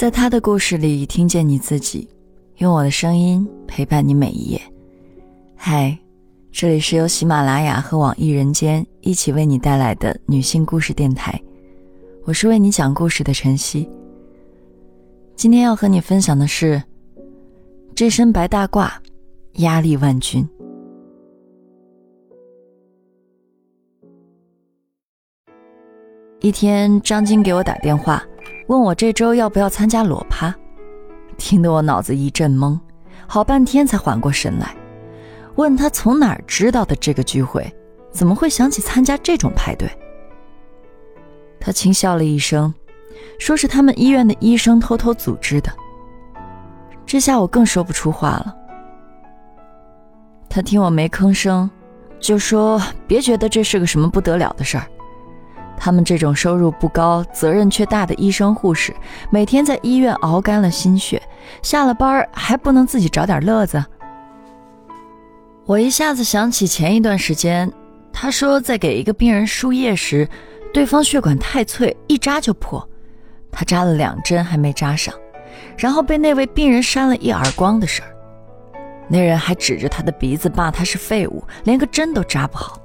在他的故事里听见你自己，用我的声音陪伴你每一页。嗨，这里是由喜马拉雅和网易人间一起为你带来的女性故事电台，我是为你讲故事的晨曦。今天要和你分享的是，这身白大褂，压力万钧。一天，张晶给我打电话，问我这周要不要参加裸趴，听得我脑子一阵懵，好半天才缓过神来，问他从哪儿知道的这个聚会，怎么会想起参加这种派对？他轻笑了一声，说是他们医院的医生偷偷组织的。这下我更说不出话了。他听我没吭声，就说别觉得这是个什么不得了的事儿。他们这种收入不高、责任却大的医生护士，每天在医院熬干了心血，下了班还不能自己找点乐子。我一下子想起前一段时间，他说在给一个病人输液时，对方血管太脆，一扎就破，他扎了两针还没扎上，然后被那位病人扇了一耳光的事儿。那人还指着他的鼻子骂他是废物，连个针都扎不好。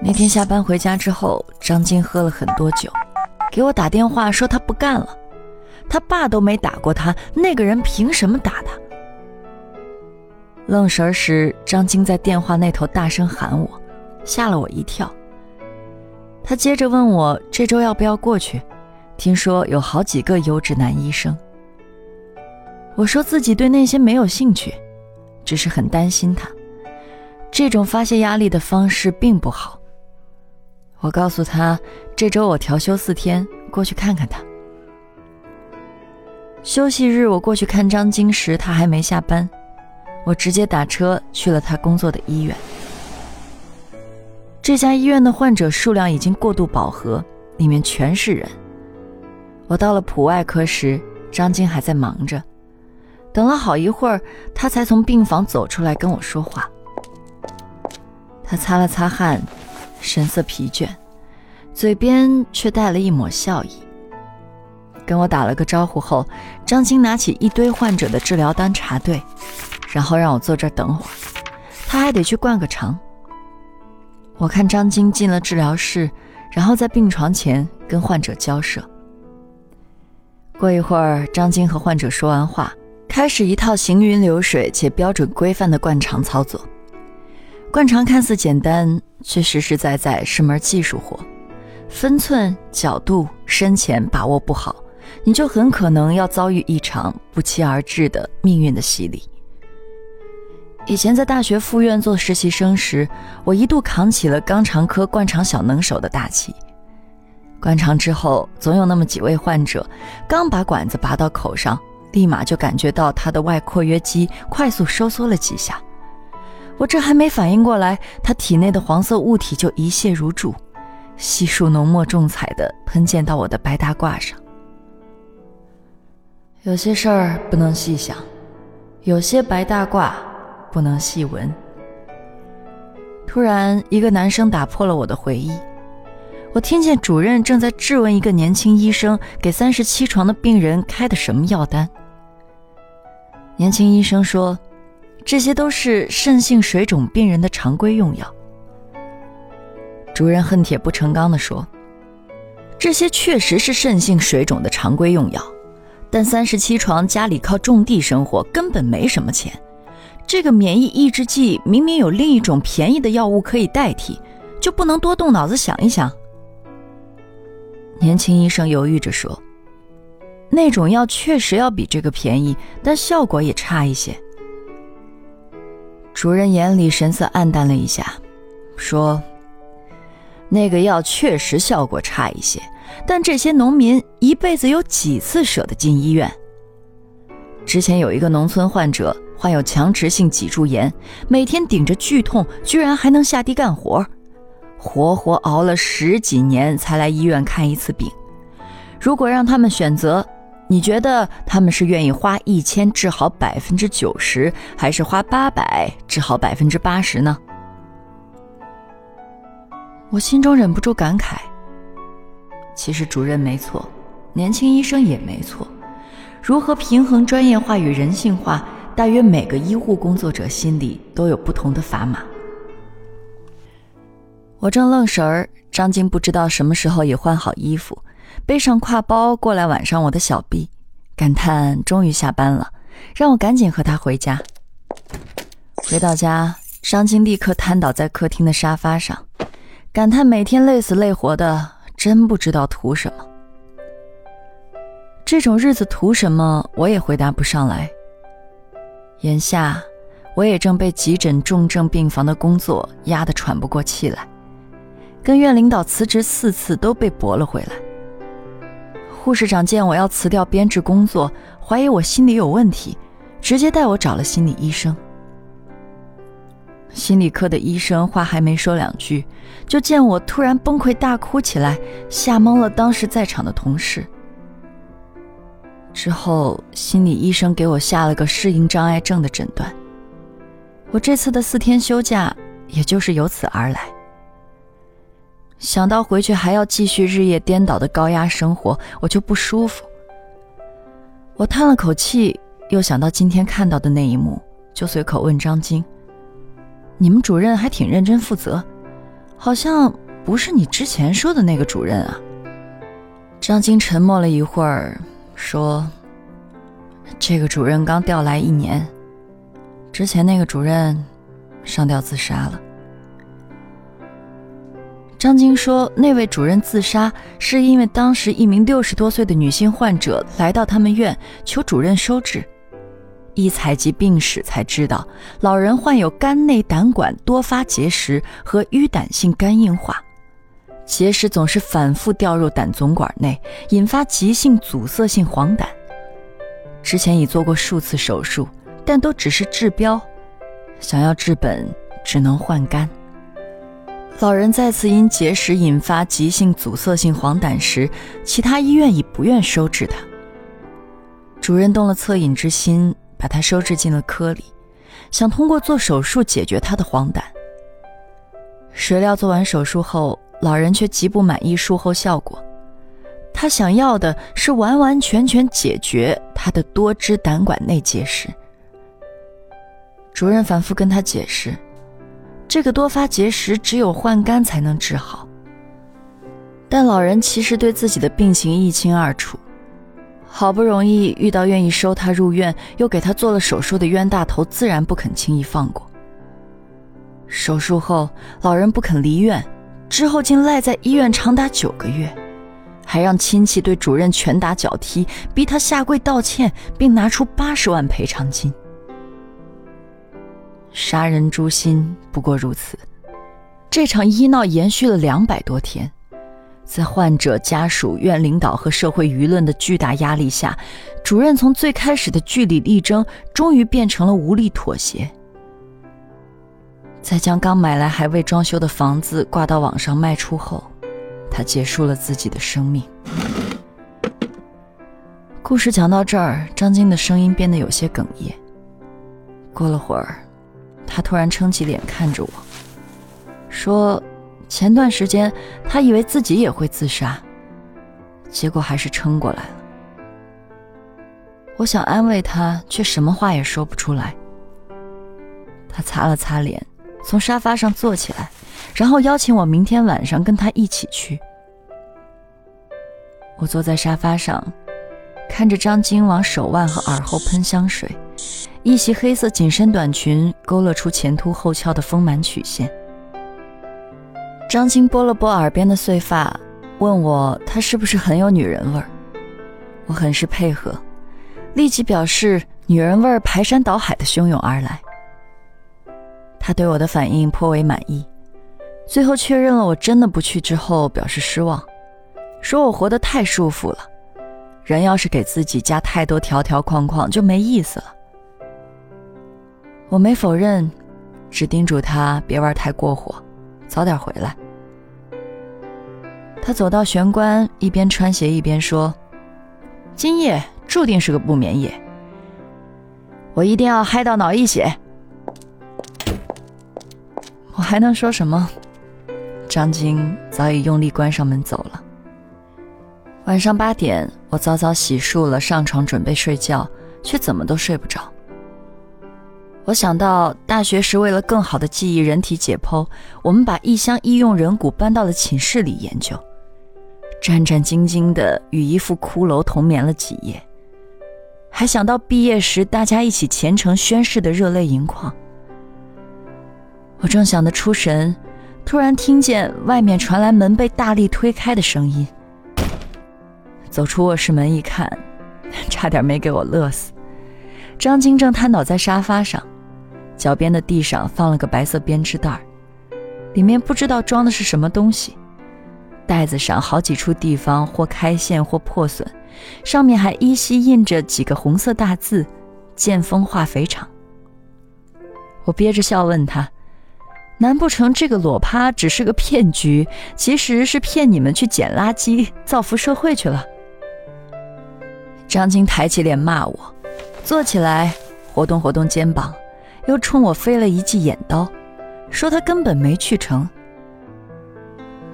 那天下班回家之后，张晶喝了很多酒，给我打电话说他不干了，他爸都没打过他，那个人凭什么打他？愣神儿时，张晶在电话那头大声喊我，吓了我一跳。他接着问我这周要不要过去，听说有好几个优质男医生。我说自己对那些没有兴趣，只是很担心他，这种发泄压力的方式并不好。我告诉他，这周我调休四天，过去看看他。休息日我过去看张晶时，他还没下班，我直接打车去了他工作的医院。这家医院的患者数量已经过度饱和，里面全是人。我到了普外科时，张晶还在忙着，等了好一会儿，他才从病房走出来跟我说话。他擦了擦汗。神色疲倦，嘴边却带了一抹笑意。跟我打了个招呼后，张晶拿起一堆患者的治疗单查对，然后让我坐这儿等会儿，他还得去灌个肠。我看张晶进了治疗室，然后在病床前跟患者交涉。过一会儿，张晶和患者说完话，开始一套行云流水且标准规范的灌肠操作。灌肠看似简单，却实实在在是门技术活，分寸、角度、深浅把握不好，你就很可能要遭遇一场不期而至的命运的洗礼。以前在大学附院做实习生时，我一度扛起了肛肠科灌肠小能手的大旗。灌肠之后，总有那么几位患者，刚把管子拔到口上，立马就感觉到他的外括约肌快速收缩了几下。我这还没反应过来，他体内的黄色物体就一泻如注，悉数浓墨重彩的喷溅到我的白大褂上。有些事儿不能细想，有些白大褂不能细闻。突然，一个男生打破了我的回忆。我听见主任正在质问一个年轻医生给三十七床的病人开的什么药单。年轻医生说。这些都是肾性水肿病人的常规用药。主任恨铁不成钢地说：“这些确实是肾性水肿的常规用药，但三十七床家里靠种地生活，根本没什么钱。这个免疫抑制剂明明有另一种便宜的药物可以代替，就不能多动脑子想一想？”年轻医生犹豫着说：“那种药确实要比这个便宜，但效果也差一些。”主任眼里神色黯淡了一下，说：“那个药确实效果差一些，但这些农民一辈子有几次舍得进医院？之前有一个农村患者患有强直性脊柱炎，每天顶着剧痛，居然还能下地干活，活活熬了十几年才来医院看一次病。如果让他们选择。”你觉得他们是愿意花一千治好百分之九十，还是花八百治好百分之八十呢？我心中忍不住感慨。其实主任没错，年轻医生也没错。如何平衡专业化与人性化，大约每个医护工作者心里都有不同的砝码。我正愣神儿，张晶不知道什么时候也换好衣服，背上挎包过来挽上我的小臂，感叹终于下班了，让我赶紧和他回家。回到家，张晶立刻瘫倒在客厅的沙发上，感叹每天累死累活的，真不知道图什么。这种日子图什么？我也回答不上来。眼下，我也正被急诊重症病房的工作压得喘不过气来，跟院领导辞职四次都被驳了回来。护士长见我要辞掉编制工作，怀疑我心理有问题，直接带我找了心理医生。心理科的医生话还没说两句，就见我突然崩溃大哭起来，吓懵了当时在场的同事。之后，心理医生给我下了个适应障碍症的诊断。我这次的四天休假，也就是由此而来。想到回去还要继续日夜颠倒的高压生活，我就不舒服。我叹了口气，又想到今天看到的那一幕，就随口问张晶：“你们主任还挺认真负责，好像不是你之前说的那个主任啊？”张晶沉默了一会儿。说：“这个主任刚调来一年，之前那个主任上吊自杀了。”张晶说：“那位主任自杀是因为当时一名六十多岁的女性患者来到他们院求主任收治，一采集病史才知道，老人患有肝内胆管多发结石和淤胆性肝硬化。”结石总是反复掉入胆总管内，引发急性阻塞性黄疸。之前已做过数次手术，但都只是治标，想要治本只能换肝。老人再次因结石引发急性阻塞性黄疸时，其他医院已不愿收治他。主任动了恻隐之心，把他收治进了科里，想通过做手术解决他的黄疸。谁料做完手术后，老人却极不满意术后效果，他想要的是完完全全解决他的多支胆管内结石。主任反复跟他解释，这个多发结石只有换肝才能治好。但老人其实对自己的病情一清二楚，好不容易遇到愿意收他入院又给他做了手术的冤大头，自然不肯轻易放过。手术后，老人不肯离院。之后竟赖在医院长达九个月，还让亲戚对主任拳打脚踢，逼他下跪道歉，并拿出八十万赔偿金。杀人诛心不过如此。这场医闹延续了两百多天，在患者家属、院领导和社会舆论的巨大压力下，主任从最开始的据理力争，终于变成了无力妥协。在将刚买来还未装修的房子挂到网上卖出后，他结束了自己的生命。故事讲到这儿，张晶的声音变得有些哽咽。过了会儿，他突然撑起脸看着我，说：“前段时间他以为自己也会自杀，结果还是撑过来了。”我想安慰他，却什么话也说不出来。他擦了擦脸。从沙发上坐起来，然后邀请我明天晚上跟他一起去。我坐在沙发上，看着张晶往手腕和耳后喷香水，一袭黑色紧身短裙勾勒出前凸后翘的丰满曲线。张晶拨了拨耳边的碎发，问我她是不是很有女人味儿。我很是配合，立即表示女人味儿排山倒海的汹涌而来。他对我的反应颇为满意，最后确认了我真的不去之后，表示失望，说我活得太舒服了，人要是给自己加太多条条框框就没意思了。我没否认，只叮嘱他别玩太过火，早点回来。他走到玄关，一边穿鞋一边说：“今夜注定是个不眠夜，我一定要嗨到脑溢血。”我还能说什么？张晶早已用力关上门走了。晚上八点，我早早洗漱了，上床准备睡觉，却怎么都睡不着。我想到大学时为了更好的记忆人体解剖，我们把一箱医用人骨搬到了寝室里研究，战战兢兢地与一副骷髅同眠了几夜。还想到毕业时大家一起虔诚宣誓的热泪盈眶。我正想得出神，突然听见外面传来门被大力推开的声音。走出卧室门一看，差点没给我乐死。张晶正瘫倒在沙发上，脚边的地上放了个白色编织袋，里面不知道装的是什么东西。袋子上好几处地方或开线或破损。上面还依稀印着几个红色大字：“剑锋化肥厂。”我憋着笑问他：“难不成这个裸趴只是个骗局？其实是骗你们去捡垃圾、造福社会去了？”张晶抬起脸骂我，坐起来活动活动肩膀，又冲我飞了一记眼刀，说他根本没去成。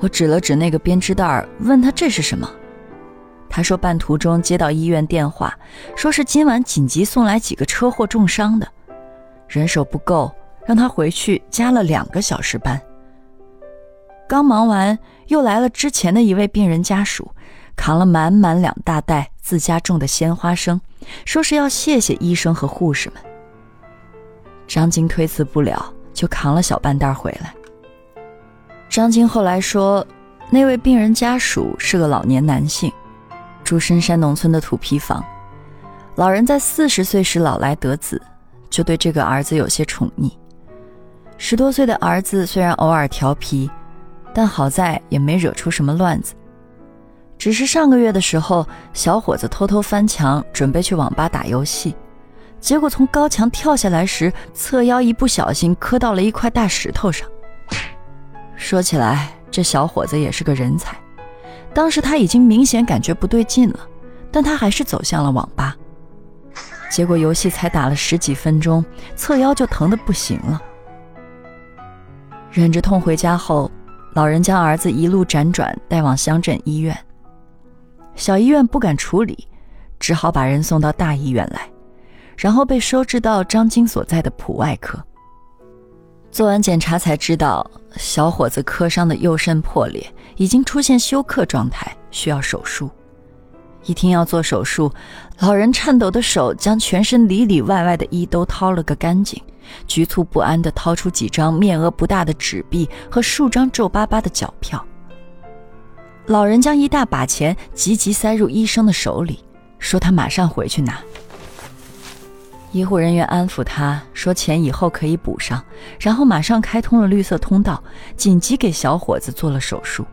我指了指那个编织袋，问他这是什么。他说，半途中接到医院电话，说是今晚紧急送来几个车祸重伤的，人手不够，让他回去加了两个小时班。刚忙完，又来了之前的一位病人家属，扛了满满两大袋自家种的鲜花生，说是要谢谢医生和护士们。张晶推辞不了，就扛了小半袋回来。张晶后来说，那位病人家属是个老年男性。住深山农村的土坯房，老人在四十岁时老来得子，就对这个儿子有些宠溺。十多岁的儿子虽然偶尔调皮，但好在也没惹出什么乱子。只是上个月的时候，小伙子偷偷翻墙，准备去网吧打游戏，结果从高墙跳下来时，侧腰一不小心磕到了一块大石头上。说起来，这小伙子也是个人才。当时他已经明显感觉不对劲了，但他还是走向了网吧。结果游戏才打了十几分钟，侧腰就疼得不行了。忍着痛回家后，老人将儿子一路辗转带往乡镇医院。小医院不敢处理，只好把人送到大医院来，然后被收治到张晶所在的普外科。做完检查才知道，小伙子磕伤的右肾破裂，已经出现休克状态，需要手术。一听要做手术，老人颤抖的手将全身里里外外的衣都掏了个干净，局促不安地掏出几张面额不大的纸币和数张皱巴巴的脚票。老人将一大把钱急急塞入医生的手里，说他马上回去拿。医护人员安抚他说：“钱以后可以补上。”然后马上开通了绿色通道，紧急给小伙子做了手术。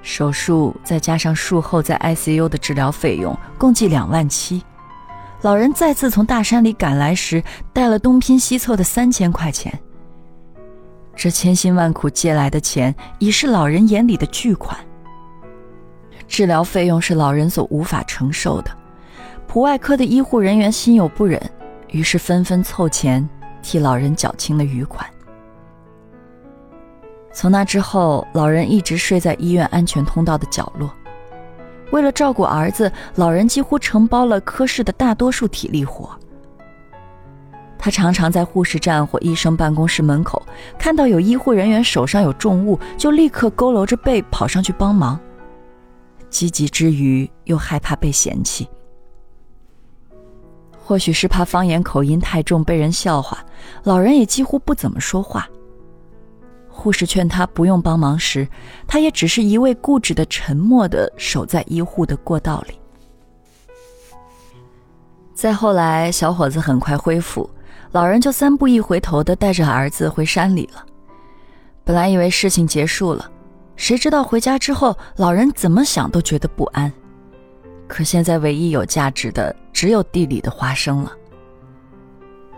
手术再加上术后在 ICU 的治疗费用，共计两万七。老人再次从大山里赶来时，带了东拼西凑的三千块钱。这千辛万苦借来的钱，已是老人眼里的巨款。治疗费用是老人所无法承受的。普外科的医护人员心有不忍，于是纷纷凑钱替老人缴清了余款。从那之后，老人一直睡在医院安全通道的角落。为了照顾儿子，老人几乎承包了科室的大多数体力活。他常常在护士站或医生办公室门口看到有医护人员手上有重物，就立刻佝偻着背跑上去帮忙。积极之余，又害怕被嫌弃。或许是怕方言口音太重被人笑话，老人也几乎不怎么说话。护士劝他不用帮忙时，他也只是一味固执的沉默的守在医护的过道里。再后来，小伙子很快恢复，老人就三步一回头的带着儿子回山里了。本来以为事情结束了，谁知道回家之后，老人怎么想都觉得不安。可现在唯一有价值的只有地里的花生了。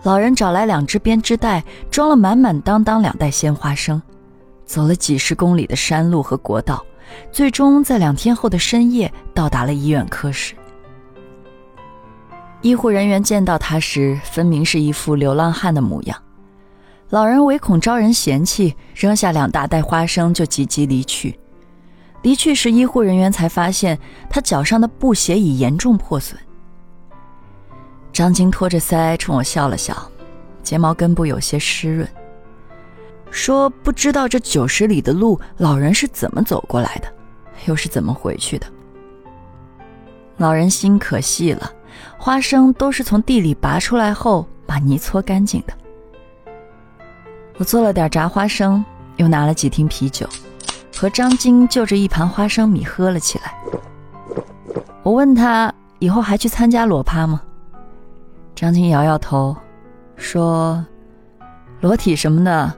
老人找来两只编织袋，装了满满当当两袋鲜花生，走了几十公里的山路和国道，最终在两天后的深夜到达了医院科室。医护人员见到他时，分明是一副流浪汉的模样。老人唯恐招人嫌弃，扔下两大袋花生就急急离去。离去时，医护人员才发现他脚上的布鞋已严重破损。张晶托着腮冲我笑了笑，睫毛根部有些湿润，说：“不知道这九十里的路，老人是怎么走过来的，又是怎么回去的。”老人心可细了，花生都是从地里拔出来后把泥搓干净的。我做了点炸花生，又拿了几听啤酒。和张晶就着一盘花生米喝了起来。我问他以后还去参加裸趴吗？张晶摇摇头，说：“裸体什么的，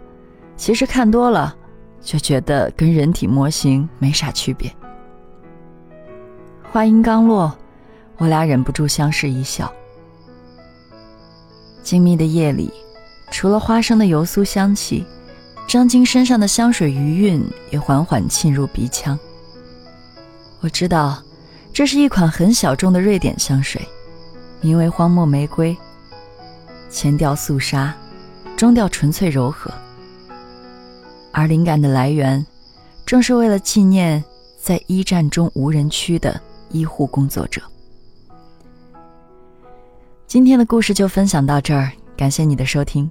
其实看多了就觉得跟人体模型没啥区别。”话音刚落，我俩忍不住相视一笑。静谧的夜里，除了花生的油酥香气。张晶身上的香水余韵也缓缓沁入鼻腔。我知道，这是一款很小众的瑞典香水，名为荒漠玫瑰。前调肃杀，中调纯粹柔和。而灵感的来源，正是为了纪念在一战中无人区的医护工作者。今天的故事就分享到这儿，感谢你的收听。